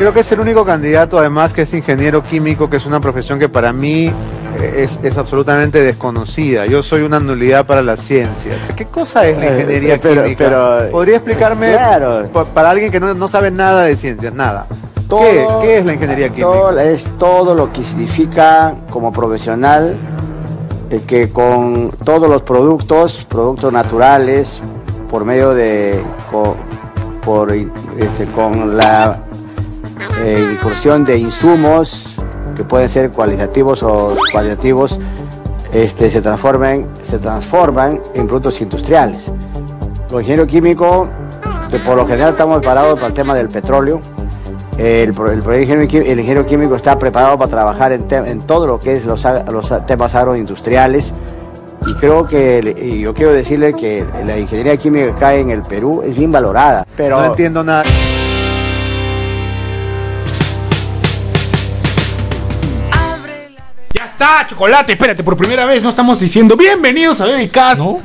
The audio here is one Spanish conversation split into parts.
Creo que es el único candidato, además, que es ingeniero químico, que es una profesión que para mí eh, es, es absolutamente desconocida. Yo soy una nulidad para las ciencias. ¿Qué cosa es la Eh, ingeniería pero- química? pero- ¿Podría explicarme Claro. para alguien que no, no sabe nada de ciencias? Nada. ¿Qué, Todo- qué es la ingeniería química? todo- es todo lo que significa como profesional eh, que con todos los productos, productos naturales, por medio de, por, este, con la eh, incursión de insumos que pueden ser cualitativos o cualitativos, este, se transforman, se transforman en productos industriales. Los ingenieros químicos, que por lo general estamos parados para el tema del petróleo, el, pro- el, el ingeniero químico está preparado para trabajar en, te- en todo lo que es los, los temas agroindustriales y creo que, y yo quiero decirle que la ingeniería química acá en el Perú es bien valorada, pero No entiendo nada. Está, chocolate. Espérate, por primera vez no estamos diciendo bienvenidos a Babicast. ¿No?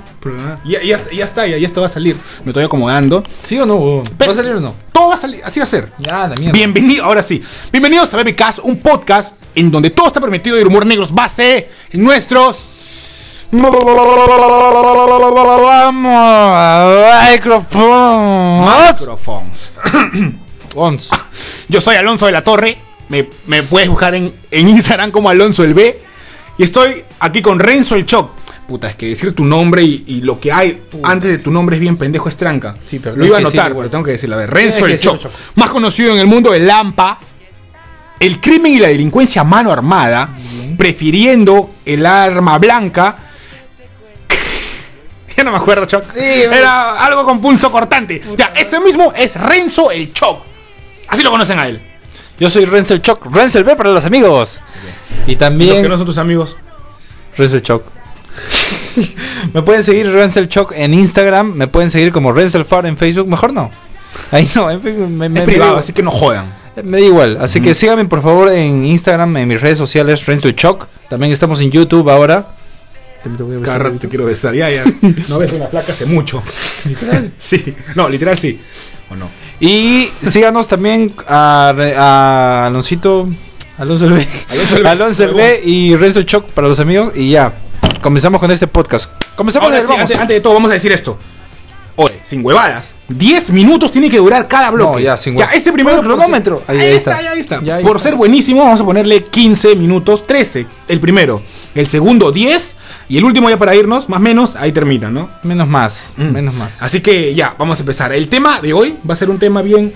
Ya, ya, ya está, ya, ya esto va a salir. Me estoy acomodando. ¿Sí o no? huevón? ¿Va a salir o no? Todo va a salir, así va a ser. Ya, la mierda. Bienvenido, ahora sí. Bienvenidos a Babicast, un podcast en donde todo está permitido y el humor negro es base en nuestros. Microphones. Ons. Yo soy Alonso de la Torre. Me, me puedes buscar en, en Instagram como Alonso el B. Y estoy aquí con Renzo el Choc. Puta, es que decir tu nombre y, y lo que hay antes de tu nombre es bien pendejo, es tranca. Sí, pero lo iba a anotar, pero tengo que decirlo. A ver, Renzo el Choc. Más conocido en el mundo del Lampa. El crimen y la delincuencia a mano armada. Prefiriendo el arma blanca. ya no me acuerdo, Choc. Era algo con pulso cortante. Ya, ese mismo es Renzo el Choc. Así lo conocen a él. Yo soy Renzo el Choc. Renzo el B para los amigos. Y Los también que no son tus amigos. Choc. me pueden seguir Choc en Instagram. Me pueden seguir como Far en Facebook. Mejor no. Ahí no, en Facebook me, me- Es privado, así que no jodan. me da igual. Así que síganme por favor en Instagram, en mis redes sociales, Choc. También estamos en YouTube ahora. Cada rato te quiero besar, ya, ya. No ves una placa hace mucho. ¿Literal? Sí. No, literal sí. ¿O no? Y síganos también a, a Aloncito. Alonso el B. Alonso el B. Alonso el B y Renzo el Choc para los amigos. Y ya. Comenzamos con este podcast. Comenzamos Ahora de sí, vamos. antes, antes de todo, vamos a decir esto. Oye, sin huevadas. 10 minutos tiene que durar cada bloque. No, ya, sin Ya, este el cronómetro. Ahí, Ahí, ahí está, ahí está. Ya, ahí Por está. ser buenísimo, vamos a ponerle 15 minutos, 13. El primero. El segundo, 10. Y el último, ya para irnos, más o menos, ahí termina, ¿no? Menos más. Mm. Menos más. Así que ya, vamos a empezar. El tema de hoy va a ser un tema bien.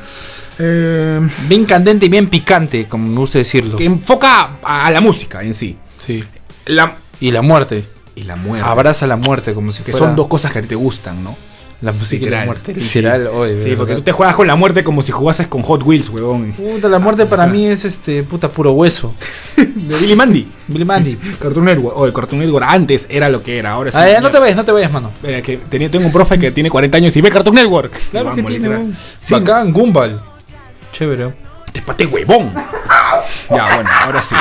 Eh, Bien candente y bien picante, como me gusta decirlo. que enfoca a, a la música en sí. Sí. La, Y la muerte. y la muerte. Abraza la muerte como si que fuera son dos cosas que a ti te gustan, ¿no? la música y Literal. la muerte. Sí. Literal, Sí, de porque tú te juegas con la muerte como si jugases con Hot Wheels, huevón. Puta, la muerte para mí es este puta puro hueso. De Billy Mandy. Billy Mandy. Cartoon Network. O el Cartoon Network antes era lo que era, ahora es Ah, no te vayas, no te vayas, mano. Mira, que tenía, tengo un profe que tiene 40 años y ve Cartoon Network. Claro que tiene. literal. weón. Sí, Bacán, Gumball. Chévere. Te pate huevón. ya, bueno, ahora sí.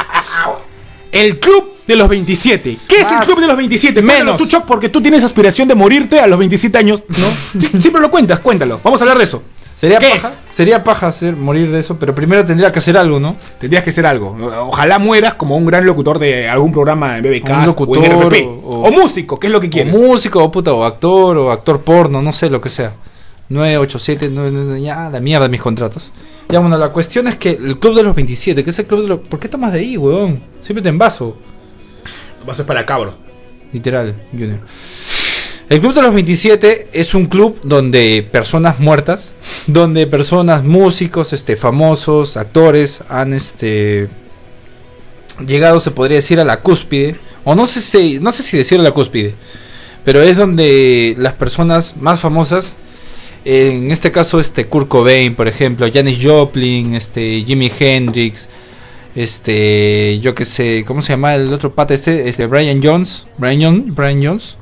El Club de los 27. ¿Qué es el. Club de los 27? Menos. Tú, Choc, porque tú tienes aspiración de morirte a los 27 años, ¿no? Sí, siempre lo cuentas, cuéntalo. Vamos a hablar de eso. Sería ¿Qué paja, es? sería paja hacer, morir de eso, pero primero tendría que hacer algo, ¿no? Tendrías que ser algo. Ojalá mueras como un gran locutor de algún programa en BBK Un locutor o en RPP. o- O, músico, ¿qué es lo que O quieres? músico, o puta, o actor, o actor porno, no sé lo que sea. 987, 9, ya, la mierda mis contratos. Ya, bueno, la cuestión es que el club de los 27, que es el club de los. ¿Por qué tomas de ahí, weón? Siempre te envaso. Vas a ser para cabro. Literal, Junior. El Club de los 27 es un club donde personas muertas, donde personas, músicos, este, famosos, actores, han este llegado, se podría decir, a la cúspide. O no sé si, no sé si decir a la cúspide. Pero es donde las personas más famosas, en este caso, este Kurt Cobain, por ejemplo, Janis Joplin, este Jimi Hendrix, este, yo que sé, ¿cómo se llama el otro pata este? Este, Brian Jones, Brian, Jones, Brian Jones.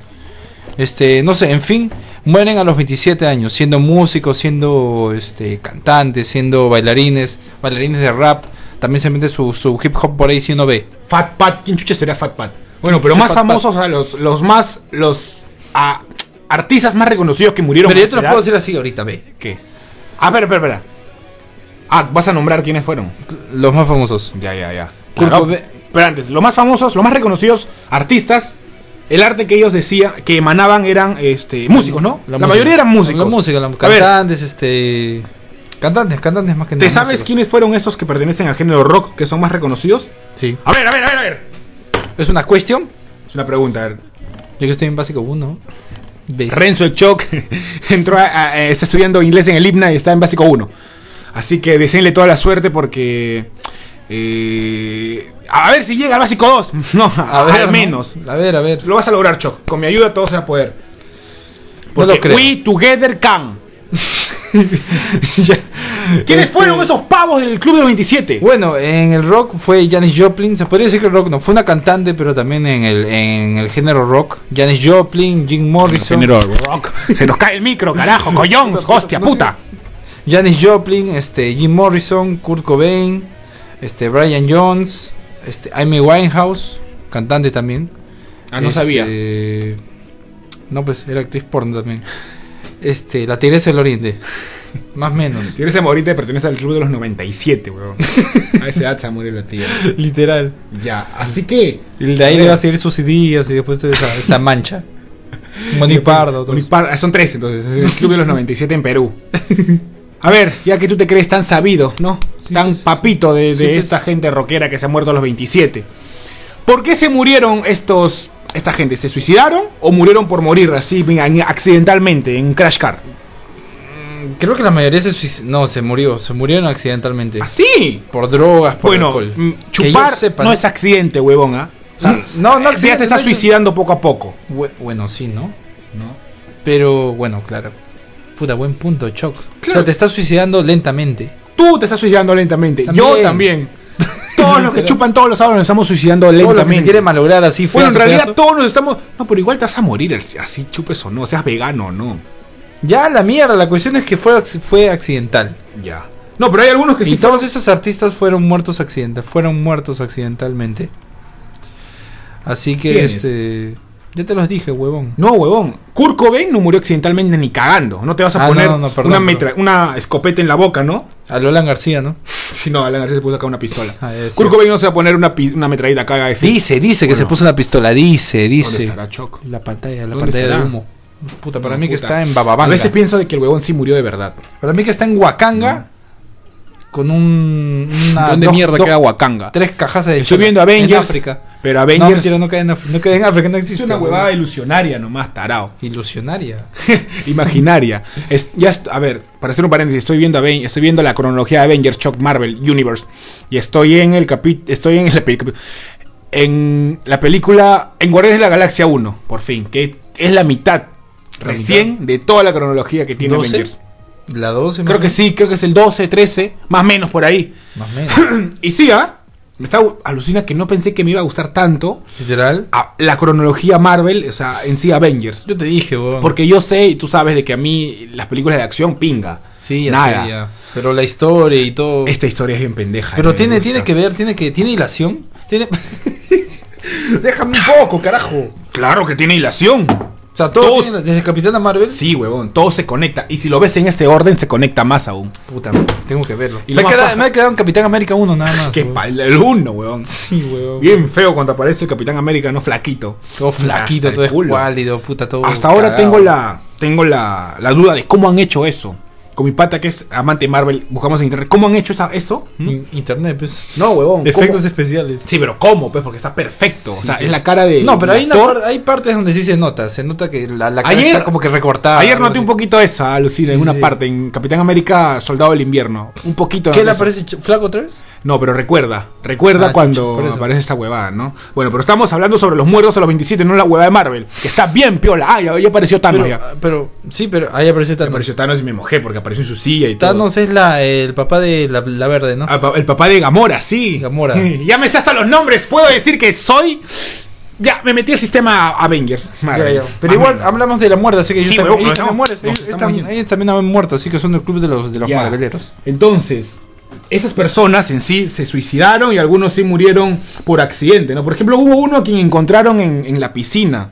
Este, no sé, en fin, mueren a los 27 años, siendo músicos, siendo este, cantantes, siendo bailarines, bailarines de rap. También se mete su, su hip hop por ahí si uno ve. Fat Pat, ¿quién chucha sería Fat Pat? Bueno, pero más famosos, o sea, los, los más, los artistas más reconocidos que murieron. Pero yo te lo esa puedo decir así ahorita, ve. ¿Qué? Ah, espera, espera, espera. Ah, vas a nombrar quiénes fueron. Los más famosos. Ya, ya, ya. Claro, pero antes, los más famosos, los más reconocidos artistas, el arte que ellos decían, que emanaban eran este, músicos, ¿no? La, mayoría eran músicos. La música, la- cantantes, este. Cantantes, cantantes más que ¿te sabes músicos. quiénes fueron esos que pertenecen al género rock que son más reconocidos? Sí. A ver, a ver, a ver, a ver. Es una cuestión. Es una pregunta, a ver. Yo que estoy en básico 1. Renzo el Choc entró a- a- eh, está estudiando inglés en el IPNA y está en básico 1. Así que deseenle toda la suerte porque. eh, a ver si llega al básico 2. No, al ¿no? menos. A ver, a ver. Lo vas a lograr, Choc. Con mi ayuda todo se va a poder. No lo Porque creo. We Together Can. ¿Quiénes Este, fueron esos pavos del Club de los 27? Bueno, en el rock fue Janis Joplin. Se podría decir que el rock no fue una cantante, pero también en el, en el género rock. Janis Joplin, Jim Morrison. Género rock. Se nos cae el micro, carajo, collons, hostia, puta. Janis Joplin, este, Jim Morrison, Kurt Cobain, este, Brian Jones, este, Amy Winehouse, cantante también. Ah, no Este, sabía. No, pues era actriz porno también. Este, la Tigresa del Oriente. Más o menos. Si eres ahorita pertenece al Club de los 97, weón. A esa edad se morir la tía. Literal. Ya, así que. Y el de ahí le va a seguir sus ideas y después esa, esa mancha. Monipardo. Unipar- ah, son tres entonces. Es el Club de los 97 en Perú. A ver, ya que tú te crees tan sabido, ¿no? Sí, tan papito de, de sí, pues. esta gente rockera que se ha muerto a los 27. ¿Por qué se murieron estos esta gente? ¿Se suicidaron o murieron por morir así venga, accidentalmente en un crash car? Creo que la mayoría se suic- No, se murió. Se murieron accidentalmente. ¿Así? Por drogas, por Bueno, alcohol. mm, chupar no es accidente, huevón, ¿ah? O sea, Mm, no, no ya accidente, te estás no, suicidando poco a poco. Bu- Bueno, sí, ¿no? Pero bueno, claro. Puta, buen punto, Choc. O sea, te estás suicidando lentamente. Tú te estás suicidando lentamente. Yo También. Todos los que chupan todos los sábados nos estamos suicidando Todo lo que se lentamente. quiere malograr así bueno, en realidad pedazo. todos nos estamos. No, pero igual te vas a morir así chupes o no, seas vegano o no. Ya, la mierda. La cuestión es que fue, fue accidental. Ya. No, pero hay algunos que Y sí. todos esos artistas fueron muertos accidental, fueron muertos accidentalmente. Así que este ya te los dije, huevón. No, huevón. Kurt Cobain no murió accidentalmente ni cagando. No te vas a Ah, poner no, no, perdón, una, perdón. metra- una escopeta en la boca, ¿no? A Lolan García, ¿no? Si no, Alan García se puso acá una pistola. Ah, Kurt. Cobain no se va a poner una, una metralleta acá. a decir, Dice, dice que se puso una pistola, dice, ¿Dónde dice. estará Choc? La pantalla, la ¿Dónde pantalla de humo. Puta, para No, mí que está en A Bababanga. veces pienso de que el huevón sí murió de verdad. Para mí que está en Wakanga con un una ¿Dónde dos- mierda dos- queda Wakanga? Tres cajas de Estoy viendo en Avengers. África. Pero No, Avengers mentira, no queda en África, no en África, no existe. es una huevada ilusionaria nomás, tarao. ilusionaria. Imaginaria. Es, ya a ver, para hacer un paréntesis, estoy viendo, Aven- estoy viendo la cronología de Avengers Shock Marvel Universe. Y estoy en el capítulo. Estoy en el capi- En la película. En Guardianes de la Galaxia 1, por fin. Que es la mitad. La recién de toda la cronología que tiene 12, Avengers. La 12 Creo que sí, creo que es el 12, 13, más o menos por ahí. Más o menos. Y sí, ¿ah? Me está alucina que no pensé que me iba a gustar tanto Literal. a la cronología Marvel, o sea, en sí Avengers. Yo te dije, huevón. Porque yo sé y tú sabes de que a mí las películas de acción pinga. Sí, ya Nada. ya. Pero la historia y todo. Esta historia es bien pendeja. Pero tiene, tiene que ver, tiene que. ¿Tiene hilación? Tiene. Déjame un poco, carajo. Claro que tiene hilación. O sea, todo Todos- tiene- desde Capitana Marvel. Sí, huevón, todo se conecta. Y si lo ves en este orden, se conecta más aún. Puta, tengo que verlo. Y me, más quedado, me he quedado en Capitán América 1 nada más. Qué pal, el uno, huevón. Sí, huevón. Bien feo cuando aparece el Capitán América, no flaquito. Todo flaquito, Hasta todo escuálido, puta, todo. Hasta ahora cagado. tengo la tengo la, la duda de cómo han hecho eso. Con mi pata que es amante de Marvel, buscamos en internet. ¿Cómo han hecho esa, eso? ¿Mm? In- Internet, pues. No, huevón. Efectos ¿cómo? especiales. Sí, pero ¿cómo? Pues porque está perfecto. o sea, pues. es la cara de. No, pero hay, una par- hay partes donde sí se nota. Se nota que la, la cara Ayer- está como que recortada. Ayer noté un poquito eso, Lucina, Sí, en una parte, en Capitán América, Soldado del Invierno. Un poquito. ¿Qué le aparece flaco otra vez? No, pero recuerda, recuerda Ah, cuando aparece esta huevada, ¿no? Bueno, pero estamos hablando sobre los muertos a los 27, no la huevada de Marvel, que está bien piola. Ah, ya, ya apareció Thanos Pero, ya. pero, sí, pero ahí aparece Me Thanos. apareció Thanos y me mojé porque apareció en su silla y todo. Thanos es la, el papá de la, la verde, ¿no? Ah, el papá de Gamora, sí. Gamora. ya me sé hasta los nombres. Puedo decir que soy. Ya, me metí al sistema Avengers. Ya, ya. Pero Ah, igual hablamos de la muerte, así que Sí, ellos también estamos- Ellos, están- ellos también han muerto, así que son el club de los, de los Ya. marveleros. Entonces, esas personas en sí se suicidaron y algunos sí murieron por accidente, ¿no? Por ejemplo, hubo uno a quien encontraron en, en la piscina.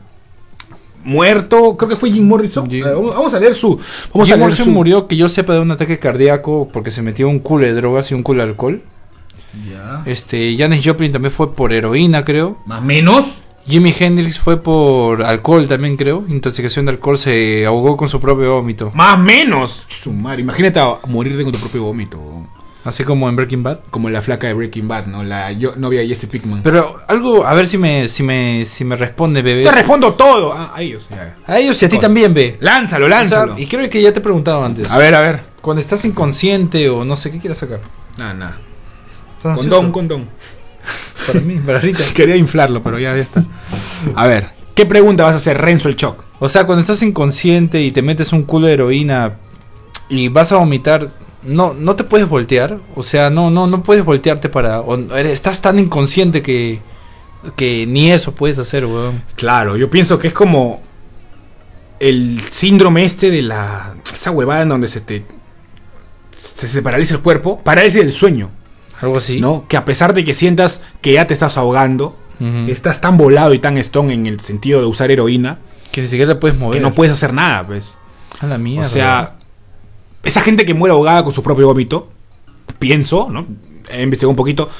Muerto. Creo que fue Jim Morrison. Jim- vamos, a leer su. Vamos Jim a leer Morrison su- murió, que yo sepa, de un ataque cardíaco porque se metió un culo de drogas y un culo de alcohol. Ya. Este, Janis Joplin también fue por heroína, creo. Más menos. Jimi Hendrix fue por alcohol también, creo. Intoxicación de alcohol, se ahogó con su propio vómito. Más menos. Su madre, Imagínate a morirte con tu propio vómito. Así como en Breaking Bad. Como la flaca de Breaking Bad, ¿no? La yo- novia de Jesse Pickman. Pero algo, a ver si me, si me, si me responde, bebé. Te respondo todo. Ah, a ellos. ya. A ellos y a ti también, ve. Lánzalo, O sea, lánzalo. y creo que ya te he preguntado antes. a ver, a ver. Cuando estás inconsciente o no sé qué quieras sacar. Nada, nada. ¿Estás Condón, condón. Para mí, para Rita. Quería inflarlo, pero ya, ya está. A ver, ¿qué pregunta vas a hacer, Renzo el Choc? O sea, cuando estás inconsciente y te metes un culo de heroína y vas a vomitar, no, no te puedes voltear. O sea, no, no, no puedes voltearte para. o estás tan inconsciente que, que ni eso puedes hacer, weón. Claro, yo pienso que es como el síndrome este de la. Esa huevada en donde se te. Se, se paraliza el cuerpo. Parálisis del sueño, Algo así. ¿no? Que a pesar de que sientas que ya te estás ahogando, estás tan volado y tan stone en el sentido de usar heroína, Que ni siquiera te puedes mover. que no puedes hacer nada, pues. A la mierda. O sea, esa gente que muere ahogada con su propio vómito, pienso, ¿no? He investigado un poquito.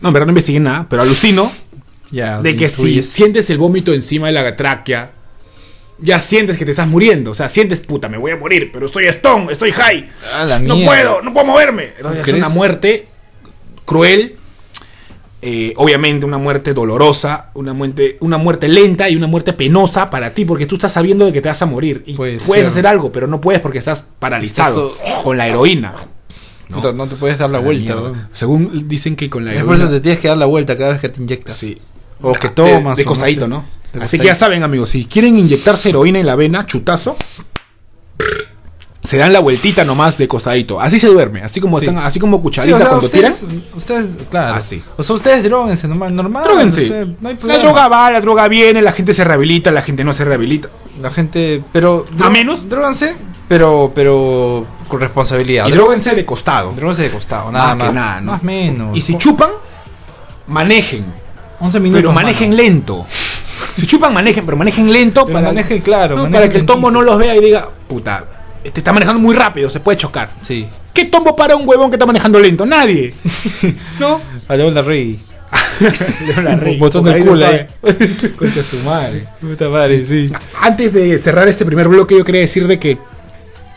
No, en verdad no investigué nada, pero alucino ya, de que si sientes el vómito encima de la tráquea, ya sientes que te estás muriendo. O sea, sientes, puta, me voy a morir, pero estoy stone, estoy high. No puedo, no puedo moverme. Entonces es una muerte cruel. Eh, obviamente una muerte dolorosa, una muerte, una muerte lenta y una muerte penosa para ti, porque tú estás sabiendo de que te vas a morir y Puede puedes hacer algo, pero no puedes porque estás paralizado con la heroína. Puta, no te puedes dar la vuelta, mierda. Según dicen que con la Es por eso heroína te tienes que dar la vuelta cada vez que te inyectas. Sí. O que tomas. De, no costadito, sé. ¿no? Así que ya saben, amigos, si quieren inyectarse heroína en la vena, chutazo, se dan la vueltita nomás de costadito. Así se duerme, así como Sí. están, así como Sí, cucharita o sea, cuando ustedes, tiran. ustedes, claro. Así. O sea, ustedes droguense normal, normal. No hay la droga va, la droga viene, la gente se rehabilita, la gente no se rehabilita. La gente, pero A menos. Dróganse, pero pero con responsabilidad. Y dróguense de costado. Dróguense de costado, nada Más más. que nada, ¿no? Más menos. Y si chupan, manejen. 11 minutos. Pero manejen mano. lento. Si chupan, manejen, pero manejen lento Pero para, manejen claro, para que el tombo no los vea y diga, puta, te está manejando muy rápido, se puede chocar. Sí. ¿Qué tombo para un huevón que está manejando lento? Nadie. ¿No? A León la Rey. Un botón del culo ahí. Concha su madre. Puta madre, sí. Antes de cerrar este primer bloque, yo quería decir de que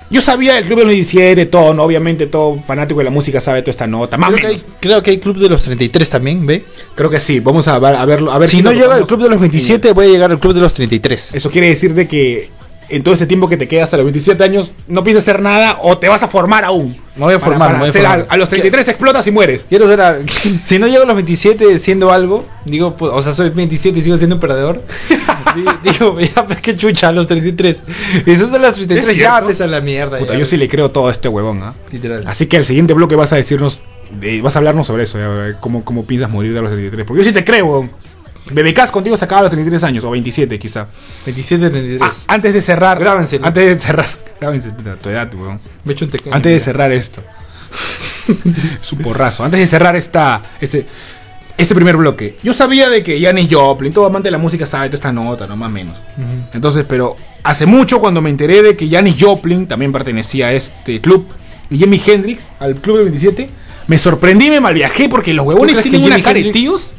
yo sabía del Club de los 17, todo, ¿no? obviamente todo fanático de la música sabe toda esta nota. Más Creo que, hay, creo que hay club de los 33 también, ¿ve? Creo que sí, vamos a, ver- a verlo. A ver si no lo llega al club de los 27, voy a llegar al club de los 33. Eso quiere decir de que en todo ese tiempo que te quedas hasta los 27 años no piensas hacer nada o te vas a formar aún. Me voy a Para- formar, para me voy a formar. a, a los 33 explotas y mueres. Quiero ser. a- si no llego a los 27 siendo algo, digo, pues, o sea, soy 27 y sigo siendo un perdedor. Di- digo, ya, pues qué chucha, a los 33. Y eso es de las 33, Es ya cierto. pesa la mierda. Puta, ya, yo sí le creo todo a este huevón, ¿ah? Literal. Así que al siguiente bloque vas a decirnos, de- vas a hablarnos sobre eso, cómo, cómo piensas morir de los 33. Porque yo sí te creo, huevón. Bebecas contigo se acaba a los 33 años, o 27 quizá. 27, 33. Ah, antes de cerrar. Grábenselo. Antes de cerrar. Grábense, tu edad, huevón. Me echo un Antes de cerrar esto. es un porrazo. Antes de cerrar esta, este, este primer bloque. Yo sabía de que Janis Joplin, todo amante de la música sabe toda esta nota, no más o menos. Entonces, pero hace mucho cuando me enteré de que Janis Joplin también pertenecía a este club y Jimi Hendrix al club del 27, me sorprendí y me malviajé porque los huevones tienen una cara de tíos.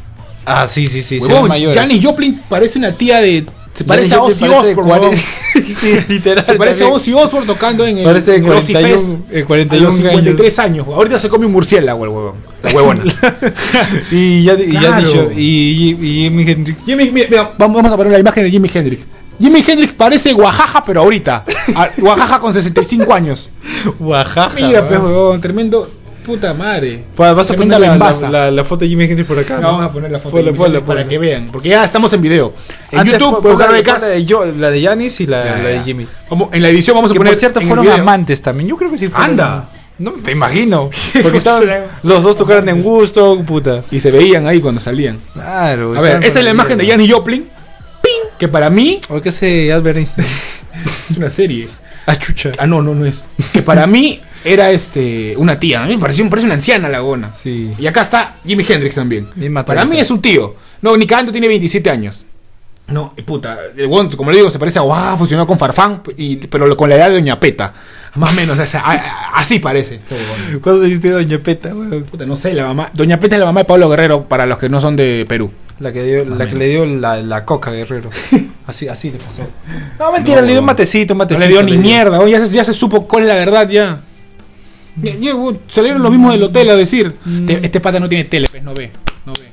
Ah, sí, sí, sí. Huevón. Janis Joplin parece una tía de. Se parece Janis a Ozzy Osbourne. 40 huevón. sí, literal. Se parece a también. Ozzy Osbourne tocando en el Parece de en el Ozzy 41, Fest eh, 41 a los 53 años. años. Ahorita se come un murciélago el huevón. La huevona. Y ya, y ya Claro. dicho, y, y, y Jimi Hendrix. Jimmy, mira, vamos a poner la imagen de Jimi Hendrix. Jimi Hendrix parece Guajaja, pero ahorita. A- Guajaja con 65 años. Oaxaca. Mira, pues, huevón, tremendo. Puta madre. Pa- Vas a poner la, la, lambaza. la- la foto de Jimi Hendrix por acá. Vamos a poner la foto Ponla, de Jimi ponla, Hendrix para que vean. Porque ya estamos en video. En Antes YouTube buscar la, becas. pon la de yo- la de Yanis y la, Ya, de. Jimmy. Vamos- en la edición vamos a Que poner. por cierto fueron amantes también. Yo creo que sí fueron. Anda. No, me imagino. Porque estaban, los dos tocaron en gusto, puta. Y se veían ahí cuando salían. Claro. A ver, esa es la imagen de Janis Joplin. ¡Ping! Que para mí ¿O qué hace Albert Einstein? es una serie. Ah, chucha. Ah, no, no, no es. Que para mí era este una tía. A mí me pareció, me parece una anciana la gona. Sí. Y acá está Jimi Hendrix también. Para mí es un tío. No, ni cagando tiene 27 años. No, y puta, el huevón, como le digo, se parece a wow, funcionó con Farfán, y, pero con la edad de Doña Peta. Más o menos, o sea, a- a- así parece. ¿Cuándo se viste Doña Peta, weón? Puta, no sé, la mamá. Doña Peta es la mamá de Pablo Guerrero, para los que no son de Perú. La que, dio, la que le dio la, la coca, guerrero. Así, así le pasó. No, mentira, No, le dio un matecito, un No matecito. le dio ni mierda, ya se, ya se supo cuál es la verdad ya. Salieron los mismos del hotel a decir, "Te- este pata no tiene tele, pues, no ve, no ve.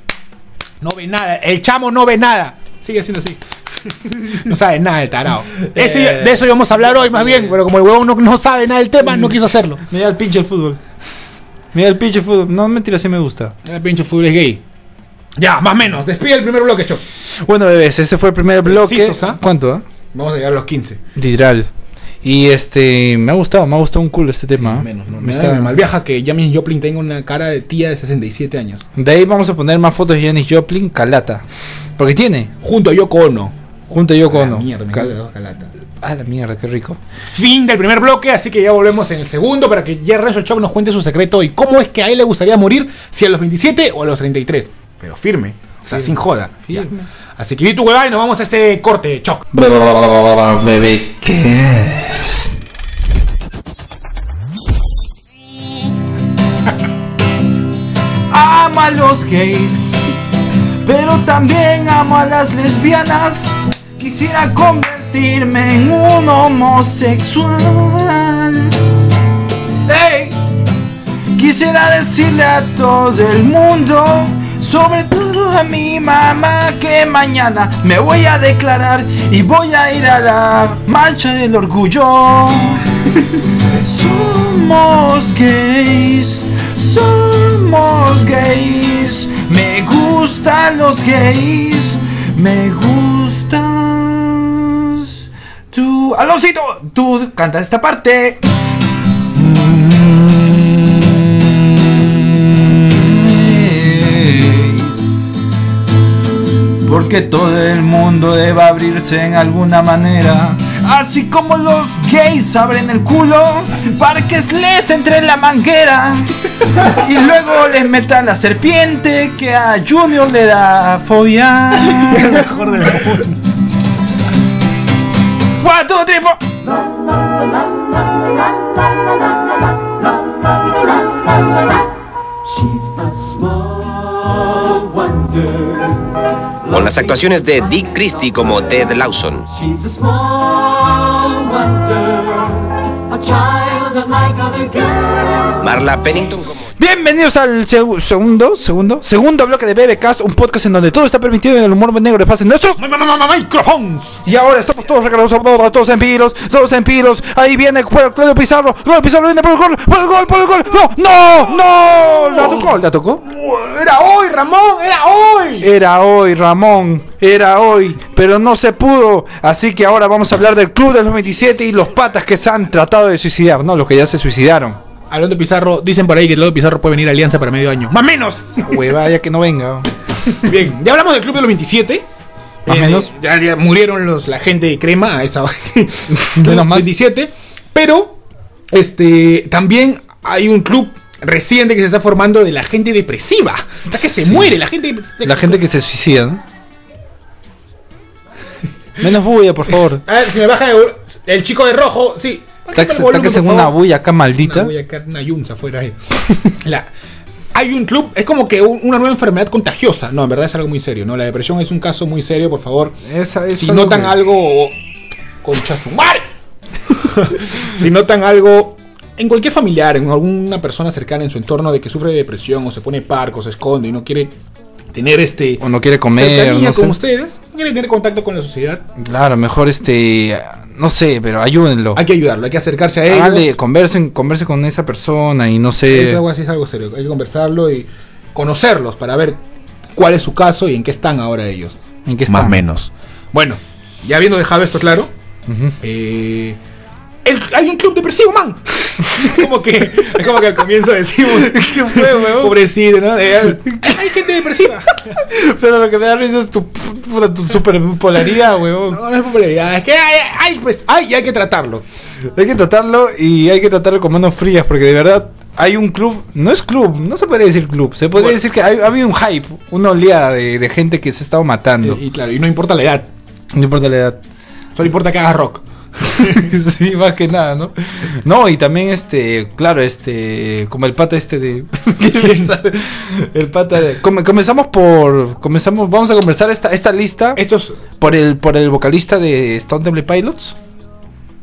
No ve nada, el chamo no ve nada. Sigue siendo así. No sabe nada el tarao. Ese- Eh. de eso íbamos a hablar hoy más bien, pero como el huevón no, no sabe nada del tema, no quiso hacerlo. Mira el pinche el fútbol. Mira el pinche fútbol. No, mentira, sí me gusta. El pinche fútbol es gay. Ya, más o menos. Despide el primer bloque, Choc. Bueno, bebés, ese fue el primer bloque. Precisos, ¿ah? ¿Cuánto, ah? Vamos a llegar a los 15. Literal. Y este, me ha gustado, me ha gustado un culo este tema. ¿ah? Menos, no. Me Me, está- me malviaja que James Joplin tenga una cara de tía de 67 años. De ahí vamos a poner más fotos de Janis Joplin, Calata. Porque tiene, Junto a Yoko Ono. junto a Yoko Ah, Ono. mierda, me Cal- calata. Ah, la mierda, qué rico. Fin del primer bloque, así que ya volvemos en el segundo para que Jerry Renzo Choc nos cuente su secreto y cómo es que a él le gustaría morir, si a los 27 o a los 33. Pero firme, o sea, sin joda. Ya. Así que di tu huevada y nos vamos a este corte, Choc. Bebé, ¿qué es? Amo a los gays, pero también amo a las lesbianas. Quisiera convertirme en un homosexual. Ey, Quisiera decirle a todo el mundo, sobre todo a mi mamá, que mañana me voy a declarar y voy a ir a la marcha del orgullo. Somos gays, somos gays, me gustan los gays, me gustas. Tú, Aloncito, tú canta esta parte. Porque todo el mundo debe abrirse en alguna manera. Así como los gays abren el culo para que les entre en la manguera. Y luego les metan la serpiente que a Junior le da fobia. Mejor del mundo. One, two, three, four. Con las actuaciones de Dick Christie como Ted Lawson, She's a small wonder, a child unlike other girls. Marla Pennington como Bienvenidos al seg- segundo, segundo, segundo bloque de BBcast, un podcast en donde todo está permitido en el humor negro de fase nuestro. Ma- ma- ma- ma- Microphones. Y ahora estamos todos recargados, todos en pilos, todos en pilos. Ahí viene Claudio Pizarro, Claudio Pizarro viene por el gol, por el gol, por el gol. No, no, no. ¿La tocó? ¿La tocó? Era hoy, Ramón, era hoy. Era hoy, Ramón, era hoy, pero no se pudo. Así que ahora vamos a hablar del Club de los 27 y los patas que se han tratado de suicidar, ¿no? Los que ya se suicidaron. Hablando de Pizarro, dicen por ahí que Lodo Pizarro puede venir a Alianza para medio año. ¡Más menos! Hueva, ya que no venga. Bien, ya hablamos del Club de los 27. Más o menos. Ya, ya murieron los, la gente de crema a esa Menos más. 27. Pero este también hay un club reciente que se está formando de la gente depresiva. O sea, que se muere la gente. La gente que se suicida, ¿no? Menos bulla, por favor. A ver, si me bajan el, el chico de rojo, sí. Táquese una bulla acá Una maldita. bulla acá, una yunza afuera ahí. La- hay un club, es como que un- una nueva enfermedad contagiosa. No, en verdad es algo muy serio, ¿no? La depresión es un caso muy serio, por favor. Esa- si notan que- algo. Concha su madre. si notan algo. En cualquier familiar, en alguna persona cercana en su entorno de que sufre de depresión o se pone parco, se esconde y no quiere tener este. O no quiere comer, no con sé. ustedes, no quiere tener contacto con la sociedad, Claro, mejor este. No sé, pero ayúdenlo. hay que ayudarlo, hay que acercarse a ellos. Conversen, conversen con esa persona y no sé. Es algo así, es algo serio. Hay que conversarlo y conocerlos para ver cuál es su caso y en qué están ahora ellos. ¿En qué Más o menos. Bueno, ya habiendo dejado esto claro, eh, el- hay un club depresivo, man. como que, es como que al comienzo decimos, ¿qué fue, weón? Pobrecito, ¿no? Hay gente depresiva. Pero lo que me da risa es tu, tu superpolaridad, weón. No, no es popularidad, es que hay, hay, pues, hay y hay que tratarlo. Hay que tratarlo y hay que tratarlo con manos frías porque de verdad hay un club, no es club, no se podría decir club, se podría Bueno. decir que hay- ha habido un hype, una oleada de, de gente que se ha estado matando. Eh, y claro, y no importa la edad. No importa la edad. Solo importa que hagas rock. sí, más que nada, ¿no? No, y también este, claro, este, como el pata este de el pata de come- comenzamos por comenzamos vamos a conversar esta esta lista Estos. por el por el vocalista de Stone Temple Pilots.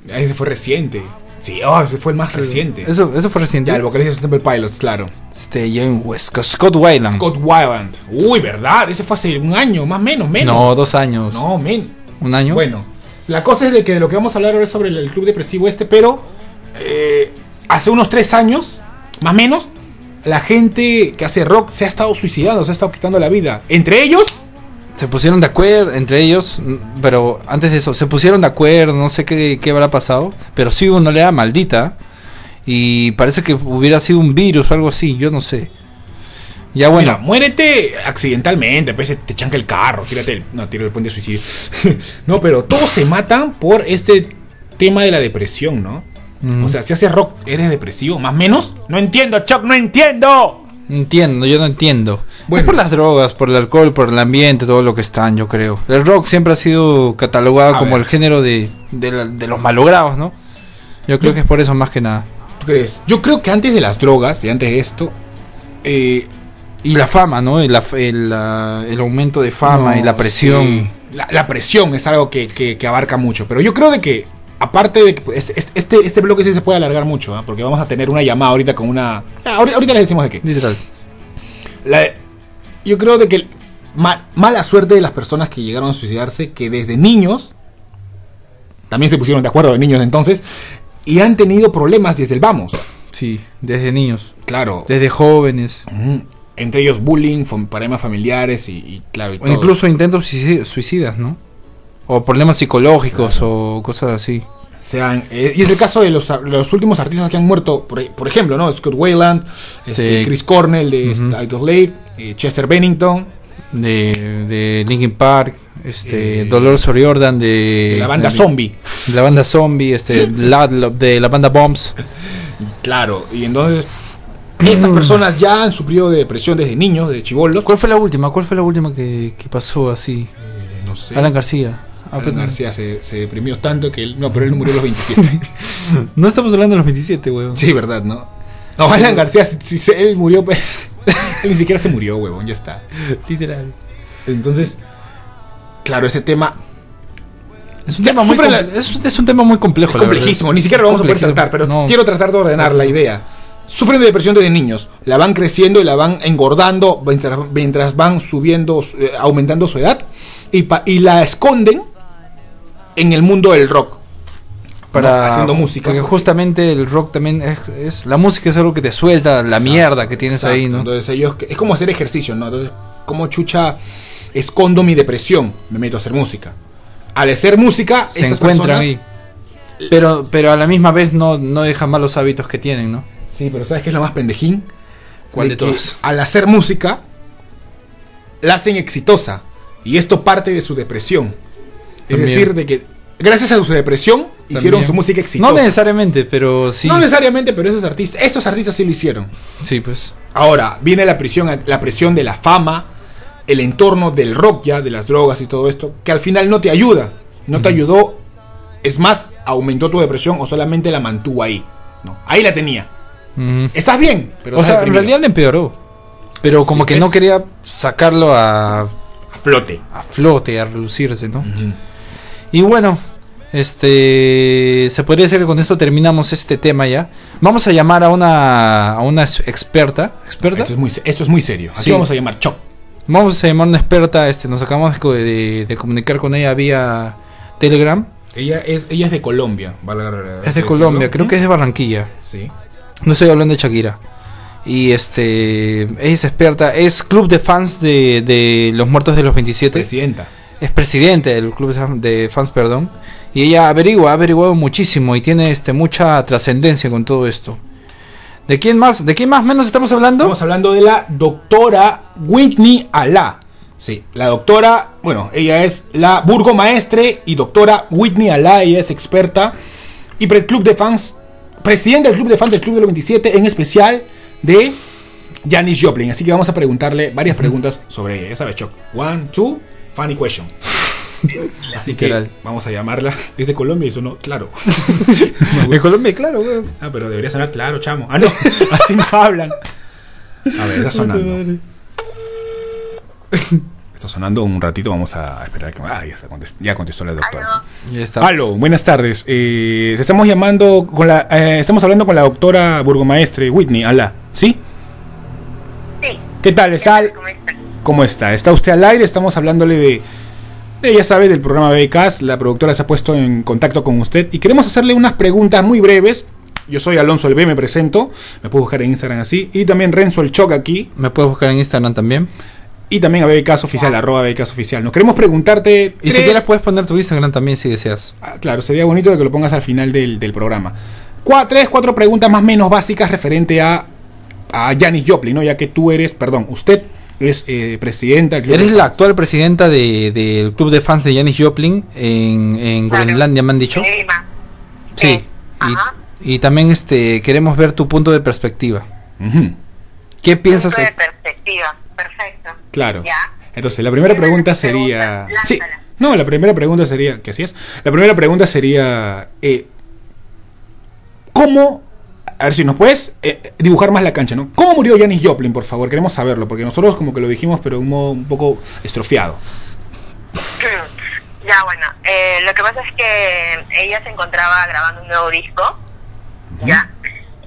Ese fue reciente. Sí, oh, ese fue el más reciente. Eso eso fue reciente. Ya, el vocalista de Temple Pilots, claro. Este John West, Scott Weiland. Scott Weiland. Uy, ¿verdad? Ese fue hace un año, más o menos, menos. No, dos años. No, men. Un año. Bueno, la cosa es de que lo que vamos a hablar ahora es sobre el, club depresivo este, pero eh, hace unos tres años, más o menos, la gente que hace rock se ha estado suicidando, se ha estado quitando la vida. Entre ellos, se pusieron de acuerdo entre ellos, pero antes de eso, se pusieron de acuerdo, no sé qué, qué habrá pasado, pero sí hubo una oleada maldita y parece que hubiera sido un virus o algo así, yo no sé. Ya bueno, Mira, muérete accidentalmente, pues te chanca el carro, tírate el, no, tira el puente de suicidio. no, pero todos se matan por este tema de la depresión, ¿no? Mm. O sea, si haces rock, ¿eres depresivo? ¿Más menos? No entiendo, Chuck, no entiendo. no entiendo, yo no entiendo. Bueno. Es por las drogas, por el alcohol, por el ambiente, todo lo que están, yo creo. El rock siempre ha sido catalogado A como ver. el género de, de, la- de los malogrados, ¿no? Yo creo que es por eso más que nada. ¿Tú crees? Yo creo que antes de las drogas y antes de esto, eh, Y la fama, ¿no? El, el aumento de fama no, y la presión. sí. La, la presión es algo que, que- que abarca mucho. Pero yo creo de que, aparte de que pues, este, este- este, este bloque sí se puede alargar mucho, ¿ah? porque vamos a tener una llamada ahorita con una... Ah, ahorita, ahorita les decimos de qué. Literal. La- yo creo de que el- ma- mala suerte de las personas que llegaron a suicidarse, que desde niños, también se pusieron de acuerdo de niños entonces, y han tenido problemas desde el vamos. Sí, desde niños. Claro. Desde jóvenes. Ujú. Entre ellos bullying, problemas familiares y, y claro. y O todo. incluso intentos suicid- suicidas, ¿no? O problemas psicológicos o cosas así. Sean, eh, y es el caso de los, los últimos artistas que han muerto, por, por ejemplo, ¿no? Scott Wayland, este. Chris Cornell de. Idol Slave, eh, Chester Bennington, De, de Linkin Park, este, Eh, Dolores O'Riordan de, de la banda de- Zombie. de la banda Zombie, este, Ladlop de la banda Bombs. Claro, y entonces estas personas ya han sufrido de depresión desde niños, de chivolos. ¿Cuál fue la última? ¿Cuál fue la última que, que pasó así? Eh, no sé. Alan García. Alan García se, se deprimió tanto que él. No, pero él murió a los 27. No estamos hablando de los 27, weón. sí, verdad, ¿no? No, Alan García, si, él murió, pues. él ni siquiera se murió, huevón, ya está. Literal. Entonces, claro, ese tema Es un, tema muy la- es, es un tema muy complejo. es complejísimo, ni siquiera lo vamos a poder tratar, pero No. quiero tratar de ordenar la idea. Sufren de depresión desde niños, la van creciendo y la van engordando mientras, mientras van subiendo, eh, aumentando su edad y, pa- y la esconden en el mundo del rock. para haciendo música. Porque justamente el rock también es, es- la música es algo que te suelta la mierda que tienes Exacto, ahí, ¿no? Entonces ellos, es como hacer ejercicio, ¿no? Entonces, como chucha escondo mi depresión, me meto a hacer música. Al hacer música, Se encuentran personas- ahí. Pero, pero a la misma vez no, no dejan malos hábitos que tienen, ¿no? Sí, pero ¿sabes qué es lo más pendejín? ¿Cuál de que todos? Al hacer música, la hacen exitosa. Y esto parte de su depresión. Es decir, de que gracias a su depresión hicieron su música exitosa. No necesariamente, pero sí. No necesariamente, pero esos artistas, estos artistas sí lo hicieron. Sí, pues. Ahora, viene la presión, la presión de la fama, el entorno del rock ya, de las drogas y todo esto, que al final no te ayuda. No te ayudó. Es más, aumentó tu depresión o solamente la mantuvo ahí. No, ahí la tenía. Estás bien, pero o sea, en realidad le empeoró. Pero como Sí, que pues. no quería sacarlo a, a flote. a flote, a relucirse, ¿no? Y bueno, este se podría decir que con esto terminamos este tema ya. Vamos a llamar a una a una experta, experta. Esto es muy, esto es muy serio. Aquí Sí. vamos a llamar Choc. Vamos a llamar a una experta, este nos acabamos de, co- de- de comunicar con ella vía Telegram. Ella es, ella es de Colombia. valga Es de. Colombia, creo que es de Barranquilla. Sí. No estoy hablando de Shakira. Y este es experta, es club de fans de, de los muertos de los 27. Presidenta. es presidente del club de fans- perdón, y ella averigua, ha averiguado muchísimo y tiene este mucha trascendencia con todo esto. ¿De quién más? ¿De quién más menos estamos hablando? Estamos hablando de la doctora Whitney Alá. Sí, la doctora, bueno, ella es la burgomaestre y doctora Whitney Alá, ella es experta y pre club de fans, presidenta del club de fans del Club de los 27, en especial de Janis Joplin. Así que vamos a preguntarle varias preguntas sobre ella. Ya sabes, Choc. One, two, funny question. Así que vamos a llamarla. Es de Colombia y sonó claro. En Colombia, claro, weón. Ah, pero debería sonar claro, chamo. Ah, no, así no hablan. A ver, está sonando. Está sonando un ratito, vamos a esperar que. Ah, ya, se contest- ya contestó la doctora. Ya está. Aló, buenas tardes. Eh, estamos llamando con la. eh, estamos hablando con la doctora burgomaestre Whitney. Alá, ¿sí? Sí. ¿Qué tal? ¿Está, ¿Cómo está? ¿Cómo está? ¿Está usted al aire? Estamos hablándole de, ya sabe, del programa BBCast. La productora se ha puesto en contacto con usted y queremos hacerle unas preguntas muy breves. Yo soy Alonso El B, me presento. Me puedo buscar en Instagram así. Y también Renzo El Choc aquí. Me puedes buscar en Instagram también. Y también a BBCast Oficial, arroba BBCast Oficial. Nos queremos preguntarte. Y si quieres puedes poner tu Instagram también si deseas. Ah, claro, sería bonito de que lo pongas al final del, del programa. Cua- tres, cuatro preguntas más o menos básicas referente a a Janis Joplin, ¿no? Ya que tú eres, perdón, usted es eh, presidenta del club Eres de la fans. actual presidenta de- del club de fans de Janis Joplin en, en Claro. Groenlandia, me han dicho. Sí. Y, y también este queremos ver tu punto de perspectiva. ¿Qué piensas? Punto de perspectiva. Perfecto. Claro. Ya. Entonces, la primera pregunta sería. Sí. No, la primera pregunta sería. ¿Qué hacías? La primera pregunta sería. eh, ¿Cómo. A ver si nos puedes eh, dibujar más la cancha, ¿no? ¿Cómo murió Janis Joplin, por favor? Queremos saberlo, porque nosotros como que lo dijimos, pero de un modo un poco estrofiado. Ya, bueno, eh, lo que pasa es que ella se encontraba grabando un nuevo disco, ¿ya?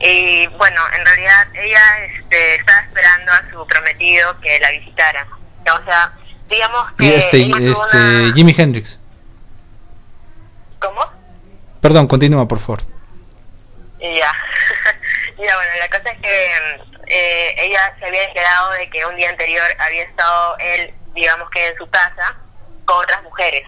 Y bueno, en realidad ella este, estaba esperando a su prometido que la visitara. O sea, digamos que... Y este, este una- Jimi Hendrix. ¿Cómo? Perdón, continúa, por favor. Y ya. ya, bueno, la cosa es que eh, ella se había enterado de que un día anterior había estado él, digamos que en su casa, con otras mujeres.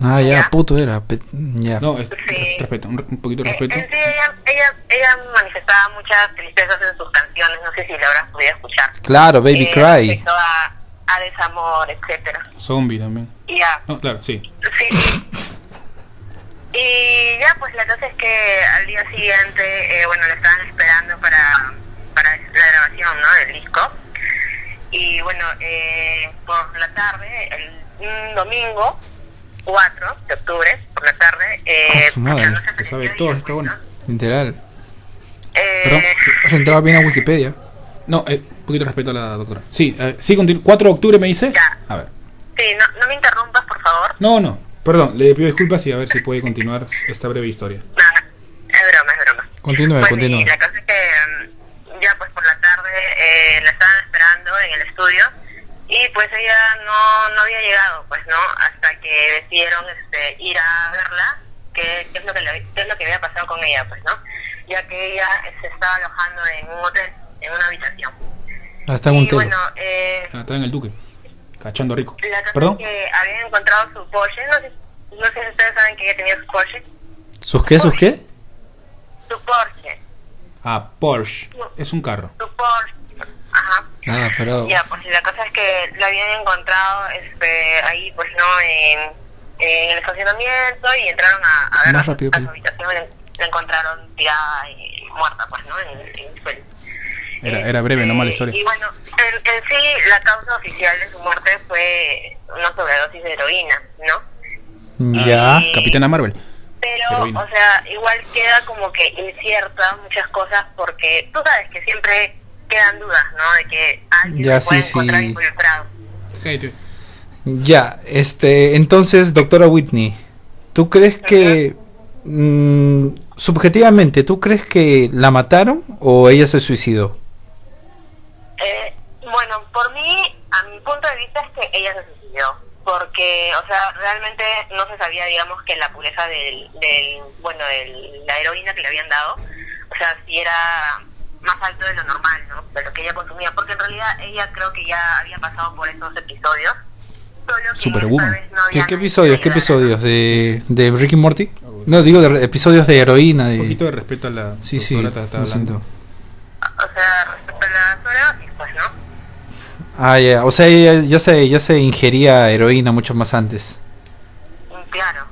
Ah, ya, Ya. puto era. pe- Ya. No, es- Sí. respeto, un, un poquito de Eh, respeto. en sí, ella, ella, ella manifestaba muchas tristezas en sus canciones, no sé si la habrás podido escuchar. Claro, Baby Eh, Cry. A, a desamor, etcétera. Zombie también. Y ya, No, claro, sí. Sí. Y ya, pues la cosa es que al día siguiente, eh, bueno, la estaban esperando para, para la grabación, ¿no? Del disco. Y bueno, eh, por la tarde, el un domingo 4 de octubre, por la tarde, eh, Ah, su madre, no se sabe todo pues, esta buena. ¿no? Literal. Eh, Perdón. Has entrado bien a Wikipedia. No, eh, un poquito de respeto a la doctora. Sí, eh, sí, continu- 4 de octubre me dice. Ya. A ver. sí, no, no me interrumpas, por favor. No, no. Perdón, le pido disculpas y a ver si puede continuar esta breve historia. Nada, es broma, es broma. Continúe, Bueno, continúe. y la cosa es que mm, ya pues por la tarde eh, la estaban esperando en el estudio y pues ella no, no había llegado, pues no, hasta que decidieron este, ir a verla, qué qué es lo que le- qué es lo que había pasado con ella, pues no, ya que ella se estaba alojando en un hotel, en una habitación. Ah, está en un telo. bueno, eh, Ah, está en el Duque. Cachando rico. la cosa ¿Perdón? es que habían encontrado su Porsche, no sé, no sé si ustedes saben que ella tenía su Porsche, ¿Sus qué? ¿Sus qué? su Porsche, Ah, Porsche. Es un carro. su Porsche, ajá. Ah, pero. Ya, pues la cosa es que la habían encontrado este, ahí, pues no, en, en el estacionamiento y entraron a, a ver Más a su- rápido, a su habitación y la, la encontraron tirada y muerta, pues no, en, en el suelo. Era, era breve, no mala Eh, historia. Y bueno, en, en sí, la causa oficial de su muerte fue una sobredosis de heroína, ¿no? Ya. Y- Capitana Marvel. Pero, Heroína. o sea, igual queda como que incierta muchas cosas porque tú sabes que siempre quedan dudas, ¿no? De que alguien Ya, se puede sí, encontrar sí. involucrado. Ya, este, entonces, doctora Whitney, ¿tú crees que, mm, subjetivamente, ¿tú crees que la mataron o ella se suicidó? Eh, bueno, por mí, a mi punto de vista es que ella se suicidó, porque, o sea, realmente no se sabía, digamos, que la pureza del, del bueno, de la heroína que le habían dado, o sea, si era más alto de lo normal, ¿no? De lo que ella consumía, porque en realidad ella creo que ya había pasado por esos episodios. solo que no ¿Qué, episodios? ¿Qué episodios? ¿De, de Ricky Morty? No, digo de re- episodios de heroína. Un poquito de respeto a la Sí, sí, lo hablando. siento. O sea, respecto a la sobredosis, pues, ¿no? Ah, ya, o sea, ella ya se, ya se ingería heroína mucho más antes. Mm, Claro.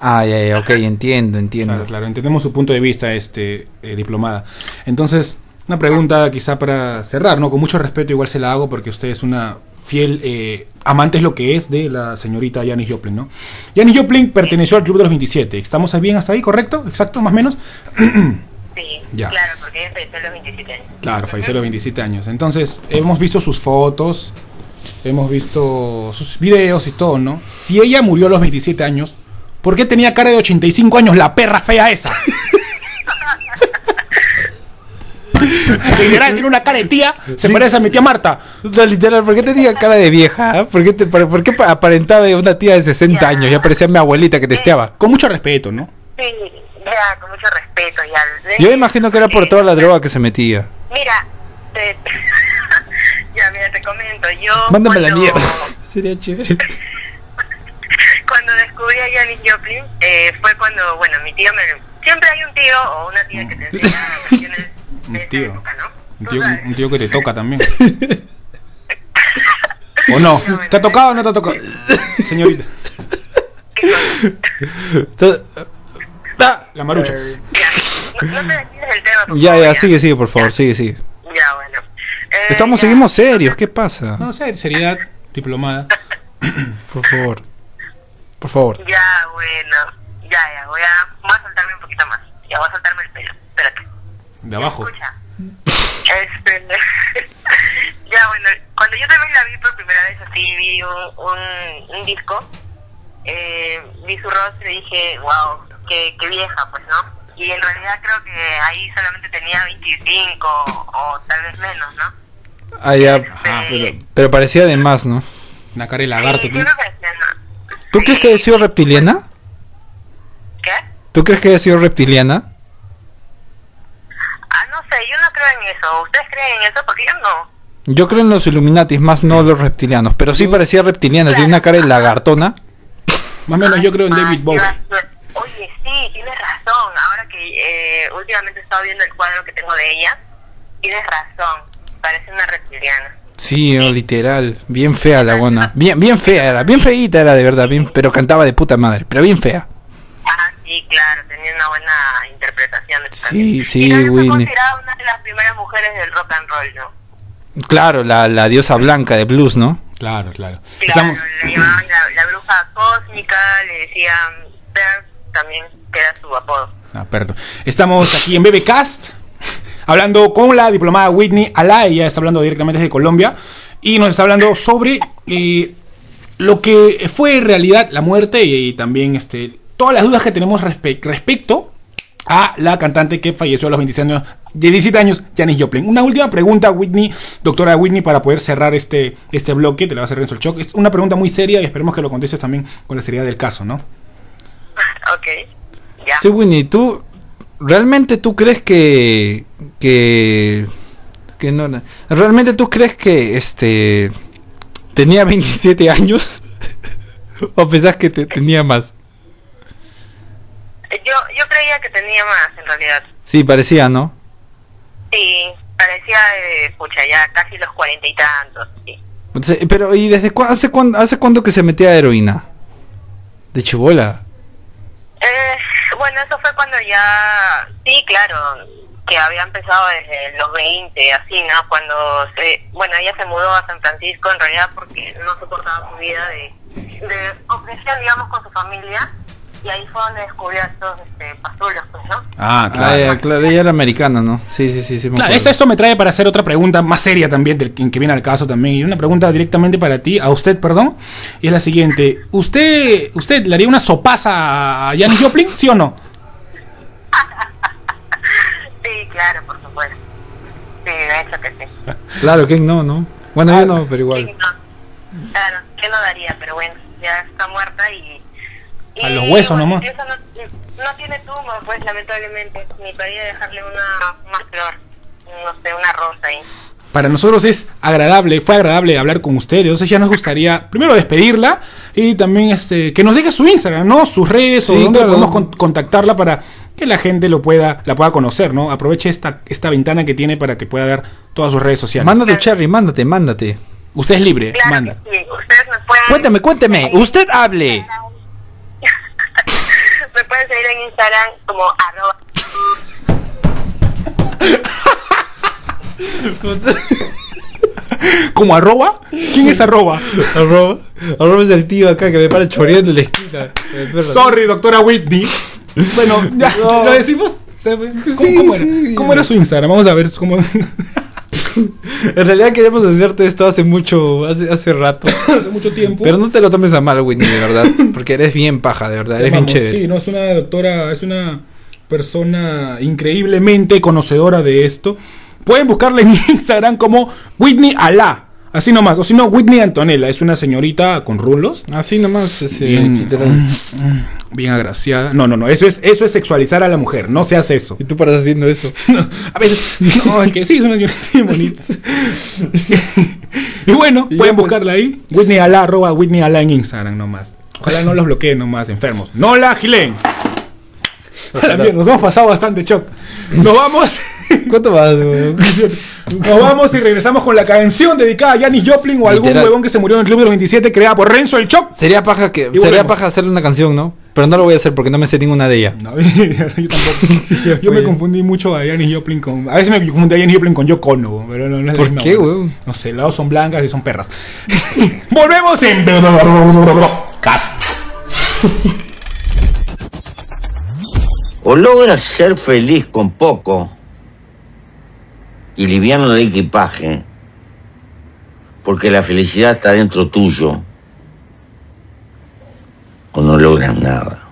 Ah, ya, ya, ok, entiendo, entiendo. Claro, claro, entendemos su punto de vista, este, eh, diplomada. Entonces, una pregunta quizá para cerrar, ¿no? Con mucho respeto igual se la hago porque usted es una fiel eh, amante es lo que es de la señorita Janis Joplin, ¿no? Janis Joplin perteneció al Club de los 27. ¿Estamos bien hasta ahí, correcto? ¿Exacto, más o menos? Sí, Ya. claro, porque ella falleció a los 27 años. Claro, falleció a los 27 años. Entonces, hemos visto sus fotos, hemos visto sus videos y todo, ¿no? Si ella murió a los 27 años, ¿por qué tenía cara de 85 años la perra fea esa? Literal, tiene una cara de tía, se parece a mi tía Marta. No, literal, ¿por qué tenía cara de vieja? ¿Por qué, te- por, por qué pa- aparentaba una tía de 60 Ya. años? Ya parecía mi abuelita que testeaba. Con mucho respeto, ¿no? Sí, ya, con mucho respeto. Ya. Yo imagino que era por toda la droga que se metía. Mira, te... ya, mira, te comento. Yo. Mándame la cuando- mierda. Sería chévere. Cuando descubrí a Janis Joplin, eh, fue cuando, bueno, mi tío me. Siempre hay un tío o una tía que te enseña canciones Un tío. época, ¿no? Un tío, sabes. un tío que te toca también. ¿O no? ¿Te ha tocado o no te ha tocado? Señorita. Ah, La marucha. Ya, no, no te desvíes del tema. por Ya, favor, ya, sigue, sigue, por favor, sigue, sigue. Ya, bueno. Eh, Estamos, ya. seguimos serios, ¿qué pasa? No sé, seriedad diplomada. Por favor. Por favor. Ya, bueno. Ya, ya, voy a, voy a soltarme un poquito más. Ya voy a soltarme el pelo. Espérate. De abajo. Escucha. Este, ya, bueno, cuando yo también la vi por primera vez así, vi un, un, un disco, eh, vi su rostro y dije, wow, qué, qué vieja, pues, ¿no? Y en realidad creo que ahí solamente tenía 25 o tal vez menos, ¿no? Ah, ya. Ajá. Pero, pero parecía de más, ¿no? Una cara de lagarto. Sí, tú. sí parecía, ¿no? ¿Tú crees que haya sido reptiliana? ¿Qué? ¿Tú crees que haya sido reptiliana? Yo no creo en eso. ¿Ustedes creen en eso? Porque yo no. Yo creo en los Illuminatis, más no los reptilianos. Pero sí parecía reptiliana, tiene una cara de lagartona. Más o menos yo creo en David Bowie. Oye, sí, tienes razón. Ahora que eh, últimamente he estado viendo el cuadro que tengo de ella, tienes razón. Parece una reptiliana. Sí, no, literal. Bien fea la buena. Bien, bien fea era, bien feíta era de verdad, bien, pero cantaba de puta madre, pero bien fea. Ah, sí, claro, tenía una buena interpretación. de Sí, canción. sí, y Whitney. considerada una de las primeras mujeres del rock and roll, ¿no? Claro, la, la diosa blanca de blues, ¿no? Claro, claro. Claro, Estamos, le llamaban la, la bruja cósmica, le decían Pearl, también que era su apodo. Ah, perdón. Estamos aquí en BBcast hablando con la diplomada Whitney Alay, ella está hablando directamente desde Colombia y nos está hablando sobre eh, lo que fue en realidad la muerte y, también este todas las dudas que tenemos respe- respecto a la cantante que falleció a los 27 años, 17 años, Janis Joplin. Una última pregunta, Whitney, doctora Whitney, para poder cerrar este, este bloque, te la va a hacer Renzo el Choc. Es una pregunta muy seria y esperemos que lo contestes también con la seriedad del caso, ¿no? ok. Sí, Winnie, ¿tú realmente tú crees que que que no no- realmente tú crees que este tenía 27 años o pensás que te- tenía más? Yo, yo creía que tenía más, en realidad. Sí, parecía, ¿no? Sí, parecía, eh, pucha, ya casi los cuarenta y tantos, sí. Pero ¿y desde cuándo hace cuándo hace cuándo que se metía heroína? De chibola. Eh, bueno, eso fue cuando ya, sí, claro, que había empezado desde los 20, así, ¿no? Cuando, se, bueno, ella se mudó a San Francisco en realidad porque no soportaba su vida de, de opresión, digamos, con su familia. Y ahí fue donde descubrió a estos este, pastulos, pues, ¿no? Ah, Ah, claro, ella era americana, ¿no? Sí, sí, sí, sí. me Claro, acuerdo. esto, me trae para hacer otra pregunta más seria también, del, que viene al caso también. Y una pregunta directamente para ti, a usted, perdón. Y es la siguiente. ¿Usted usted le haría una sopaza a Janis Joplin, sí o no? Sí, claro, por supuesto. Sí, de hecho que sí. Claro, que no, ¿no? Bueno, yo no, pero Sí, igual. no. Claro, que no daría, pero bueno, ya está muerta y... A los huesos bueno, nomás. No, no tiene tumba, pues, lamentablemente. Ni podría dejarle una más flor. No sé, una rosa ahí. Para nosotros es agradable, fue agradable hablar con ustedes. Entonces ya nos gustaría primero despedirla y también este que nos deje su Instagram, ¿no? Sus redes o Sí, donde claro. podemos con- contactarla para que la gente lo pueda, la pueda conocer, ¿no? Aproveche esta, esta ventana que tiene para que pueda ver todas sus redes sociales. Mándate, Cherry, mándate, mándate. Usted es libre, Claro manda. sí, ustedes me pueden... Cuéntame, cuénteme. Usted hable. Me pueden seguir en Instagram como arroba... ¿Como arroba? ¿Quién es arroba? Arroba, arroba es el tío acá que me para choreando en la esquina. Sorry, doctora Whitney. Bueno, ya, No. ¿lo decimos? ¿Cómo, Sí, cómo era? sí. ¿Cómo era su Instagram? Vamos a ver cómo. En realidad queríamos hacerte esto hace mucho, hace, hace rato. Hace mucho tiempo. Pero no te lo tomes a mal, Whitney, de verdad. Porque eres bien paja, de verdad. Eres bien Vamos, chévere. Sí, no, es una doctora, es una persona increíblemente conocedora de esto. Pueden buscarla en Instagram como Whitney Alá. Así nomás. O si no, Whitney Antonella. Es una señorita con rulos. Así nomás, ese, Bien. literal. Bien agraciada. No, no, no. Eso es, eso es sexualizar a la mujer. No se hace eso. Y tú paras haciendo eso. a veces. No, es que sí, es una señorita bien bonita. y bueno, Y pueden pues, buscarla ahí. Whitney Alá, arroba Whitney Alá en Instagram nomás. Ojalá no los bloqueen nomás, enfermos. No la gilen. Nos hemos pasado bastante shock. Nos vamos. ¿Cuánto vas, weón? Nos vamos y regresamos con la canción dedicada a Janis Joplin o algún Literal. huevón que se murió en el Club de los 27 creada por Renzo el Choc. Sería paja que Y sería volvemos. paja hacerle una canción, ¿no? Pero no lo voy a hacer porque no me sé ninguna de ellas. No, yo tampoco. Yo me confundí mucho a Janis Joplin con. A veces me confundí a Janis Joplin con Yoko Ono, pero no, no es la ¿Por misma, qué, weón. weón? No sé, lados son blancas y son perras. Volvemos en. Cast. O logras ser feliz con poco y liviano de equipaje, porque la felicidad está dentro tuyo, o no logras nada.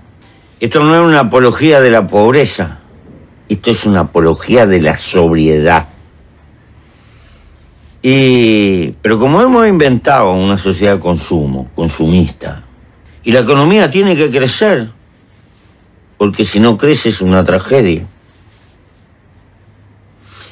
Esto no es una apología de la pobreza, esto es una apología de la sobriedad. Y, pero como hemos inventado una sociedad de consumo, consumista, y la economía tiene que crecer, porque si no crece es una tragedia.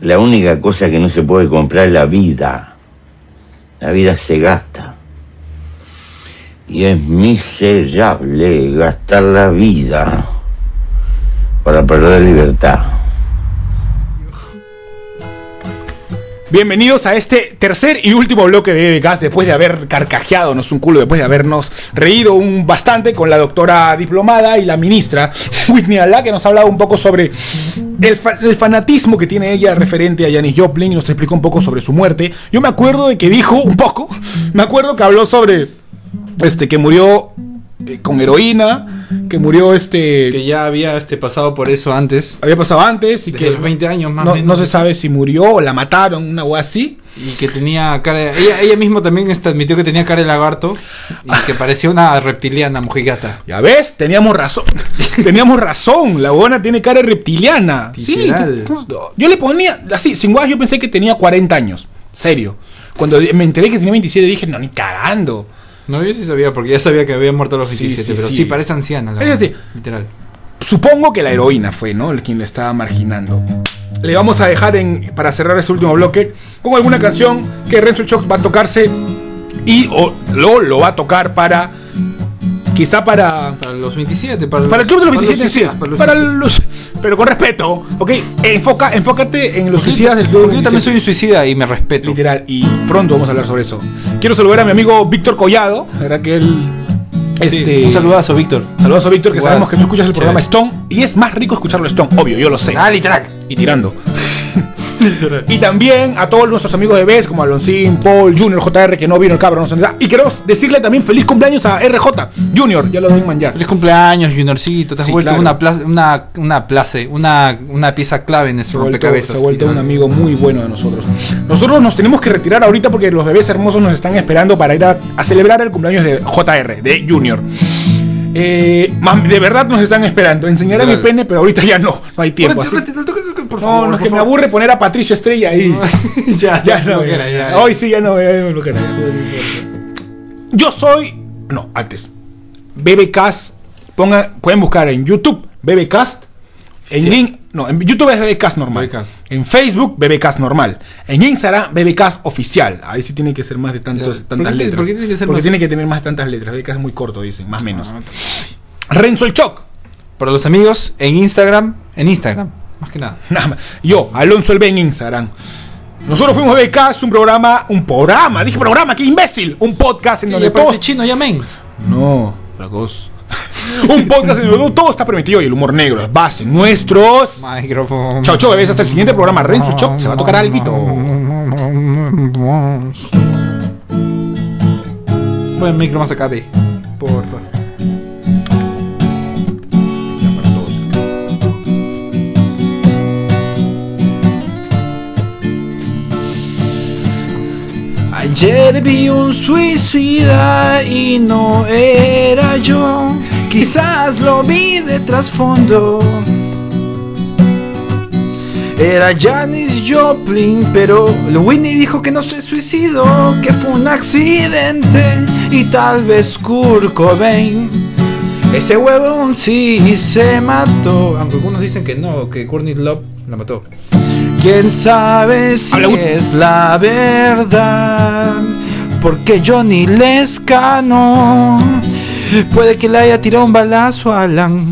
La única cosa que no se puede comprar es la vida. La vida se gasta. Y es miserable gastar la vida para perder libertad. Bienvenidos a este tercer y último bloque de BBCast después de haber carcajeadonos un culo, después de habernos reído un bastante con la doctora diplomada y la ministra Whitney Alá, que nos ha hablado un poco sobre el, el fanatismo que tiene ella referente a Janis Joplin y nos explicó un poco sobre su muerte. Yo me acuerdo de que dijo un poco, me acuerdo que habló sobre este que murió eh, con heroína, que murió este Que ya había este pasado por eso antes. había pasado antes y Desde que los 20 años más no, o menos. no se sabe si murió o la mataron, una wea así. Y que tenía cara de- ella, ella misma también este, admitió que tenía cara de lagarto y que parecía una reptiliana mojigata. Ya ves, teníamos razón. teníamos razón. La buena tiene cara reptiliana. Sí, Literal. ¿cómo- yo le ponía, así, sin guas, yo pensé que tenía 40 años. Serio. Cuando me enteré que tenía 27 dije, no, ni cagando. No, yo sí sabía, porque ya sabía que había muerto a los Sí, 27, sí, pero sí. sí, parece anciana. La Es así. Literal. Supongo que la heroína fue, ¿no? El quien lo estaba marginando. Le vamos a dejar en, para cerrar ese último bloque con alguna canción que Renzo Chox va a tocarse y o, lo, lo va a tocar para. Quizá para. Para los 27, para, Para el club de los para 27, sí. para los Para suicidas. los. Pero con respeto, ¿ok? Enfoca, enfócate en los Porque- suicidas del club porque yo también soy 27. un suicida y me respeto. Literal, y pronto vamos a hablar sobre eso. Quiero saludar a mi amigo Víctor Collado, ¿verdad? Que él. Sí, Este, un saludazo, Víctor. Saludos a Víctor, que sabemos que tú escuchas el programa chévere. Stone. Y es más rico escucharlo Stone, obvio, yo lo sé. Ah, literal. Y tirando. Y también a todos nuestros amigos de BES, como Aloncín, Paul, Junior, JR, que no vino el cabrón. No. Y quiero decirle también feliz cumpleaños a RJ, Junior, ya lo doy manjar. Feliz cumpleaños, Juniorcito. Te has Sí, vuelto claro. una, plaza, una, una, place- una, una pieza clave en nuestro rompecabezas. se ha vuelto un amigo muy bueno de nosotros. Nosotros nos tenemos que retirar ahorita porque los bebés hermosos nos están esperando para ir a, a celebrar el cumpleaños de JR, de Junior. Eh, de verdad nos están esperando. Enseñaré mi pene, pero ahorita ya no. No hay tiempo. así- Por No, favor, no, es que me aburre poner a Patricia Estrella ahí. ya, ya no, flojera, ya, ya, ya. Hoy sí, ya no, ya me flojera. Yo soy. No, antes. BBcast. Pongan, pueden buscar en YouTube BBcast. En, in- No, en YouTube es BBcast normal. BBcast. En Facebook, BBcast normal. En Instagram, BBcast oficial. Ahí sí tiene que ser más de tantos, Ya. ¿Por tantas qué- letras. por qué tiene que ser Porque más? tiene que tener más de tantas letras. BBcast es muy corto, dicen, más o menos. Renzo el Choc. Para los amigos, en Instagram, en Instagram, más que nada. Nada más. Yo, Alonso el B en Instagram. Nosotros fuimos BBcast, un programa, un programa, dije programa, qué imbécil. Un podcast en donde ¿Le parece todos chino, llamen? No, otra cosa. Un podcast en donde todo está permitido y el humor negro es base. Nuestros. Micrófono. Chao, chao, bebés. Hasta el siguiente programa. Renzo Choc se va a tocar algo. Buen micro más acá, ve. Porfa. Ayer vi un suicida y no era yo. Quizás lo vi de trasfondo. Era Janis Joplin, pero Winnie dijo que no se suicidó, que fue un accidente y tal vez Kurt Cobain. Ese huevón sí se mató, aunque algunos dicen que no, que Courtney Love la mató. ¿Quién sabe si Habla es la verdad? Porque Johnny Lescano puede que le haya tirado un balazo a Alan.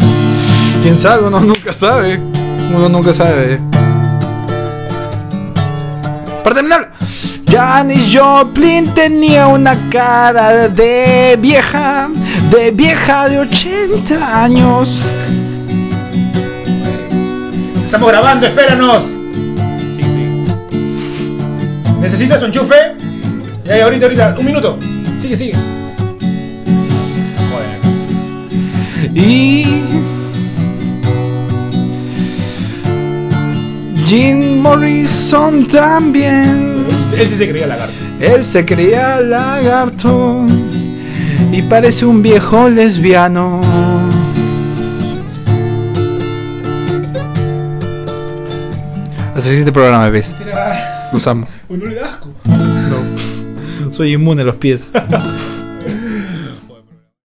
¿Quién sabe? Uno nunca sabe. Uno nunca sabe. Para terminar, Janis Joplin tenía una cara de vieja, de vieja de 80 años. Estamos grabando, espéranos. ¿Necesitas un enchufe? Ya, ahorita, ahorita. Un minuto. Sigue, sigue. Y Jim Morrison también. Él sí se creía lagarto. Él se creía lagarto y parece un viejo lesbiano. Hasta el siguiente programa, bebés. Los amo. Uy, no le da asco. Soy inmune a los pies.